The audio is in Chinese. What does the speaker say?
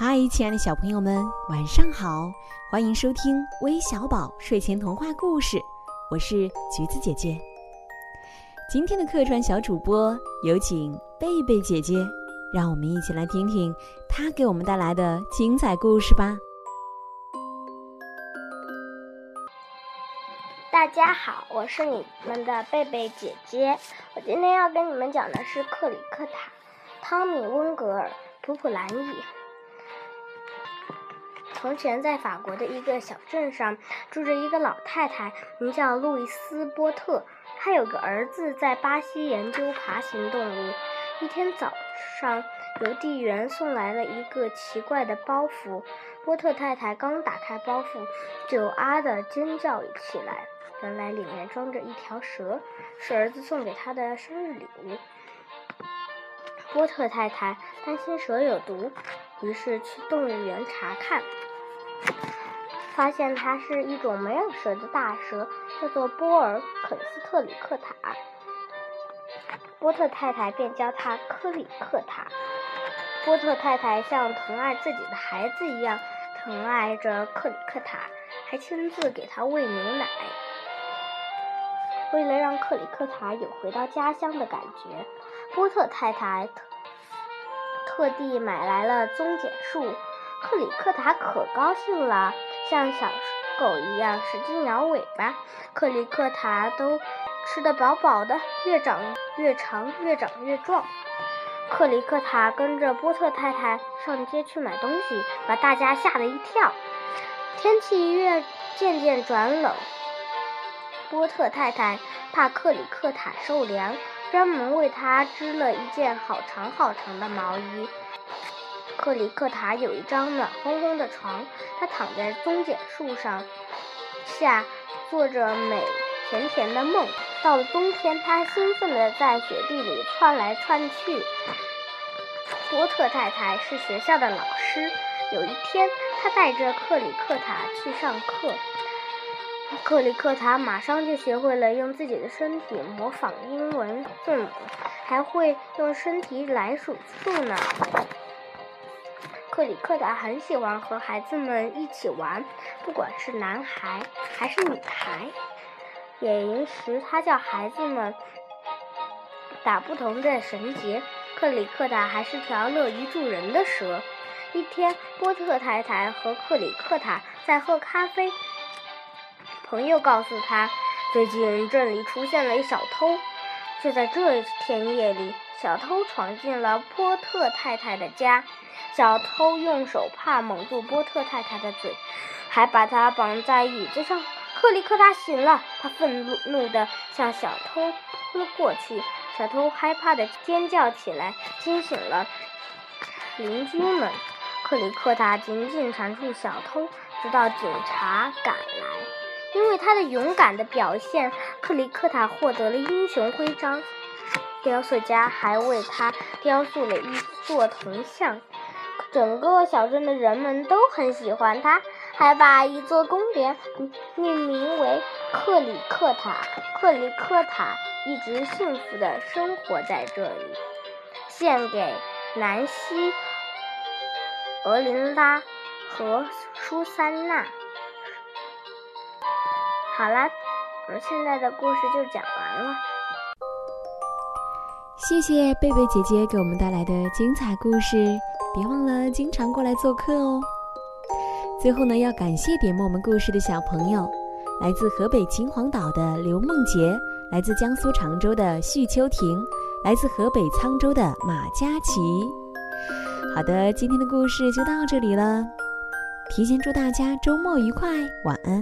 嗨，亲爱的小朋友们，晚上好！欢迎收听微小宝睡前童话故事，我是橘子姐姐。今天的客串小主播有请贝贝姐姐，让我们一起来听听她给我们带来的精彩故事吧。大家好，我是你们的贝贝姐姐。我今天要跟你们讲的是克里克塔，汤米·温格尔，普普兰伊。从前，在法国的一个小镇上，住着一个老太太，名叫路易斯·波特。她有个儿子在巴西研究爬行动物。一天早上，邮递员送来了一个奇怪的包袱。波特太太刚打开包袱，就啊的尖叫起来。原来里面装着一条蛇，是儿子送给她的生日礼物。波特太太担心蛇有毒，于是去动物园查看。发现它是一种没有舌的大蛇，叫做波尔肯斯特里克塔。波特太太便叫它科里克塔。波特太太像疼爱自己的孩子一样疼爱着克里克塔，还亲自给他喂牛奶。为了让克里克塔有回到家乡的感觉，波特太太特特地买来了棕榈树。克里克塔可高兴了，像小狗一样使劲摇尾巴。克里克塔都吃得饱饱的，越长越长，越长越壮。克里克塔跟着波特太太上街去买东西，把大家吓了一跳。天气越渐渐转冷，波特太太怕克里克塔受凉，专门为他织了一件好长好长的毛衣。克里克塔有一张暖烘烘的床，他躺在棕榈树上下，做着美甜甜的梦。到了冬天，他兴奋地在雪地里窜来窜去。波特太太是学校的老师，有一天，他带着克里克塔去上课。克里克塔马上就学会了用自己的身体模仿英文字母，还会用身体来数数呢。克里克塔很喜欢和孩子们一起玩，不管是男孩还是女孩。野营时，他叫孩子们打不同的绳结。克里克塔还是条乐于助人的蛇。一天，波特太太和克里克塔在喝咖啡。朋友告诉他，最近镇里出现了一小偷。就在这天夜里，小偷闯进了波特太太的家。小偷用手帕蒙住波特太太的嘴，还把她绑在椅子上。克里克塔醒了，他愤怒地向小偷扑了过去。小偷害怕地尖叫起来，惊醒了邻居们。克里克塔紧紧缠住小偷，直到警察赶来。因为他的勇敢的表现，克里克塔获得了英雄徽章。雕塑家还为他雕塑了一座铜像。整个小镇的人们都很喜欢他，还把一座宫殿命名为克里克塔。克里克塔一直幸福的生活在这里。献给南希、俄琳拉和舒珊娜。好啦，我现在的故事就讲完了。谢谢贝贝姐姐给我们带来的精彩故事。别忘了经常过来做客哦。最后呢，要感谢点播我们故事的小朋友，来自河北秦皇岛的刘梦洁，来自江苏常州的徐秋婷，来自河北沧州的马佳琪。好的，今天的故事就到这里了。提前祝大家周末愉快，晚安。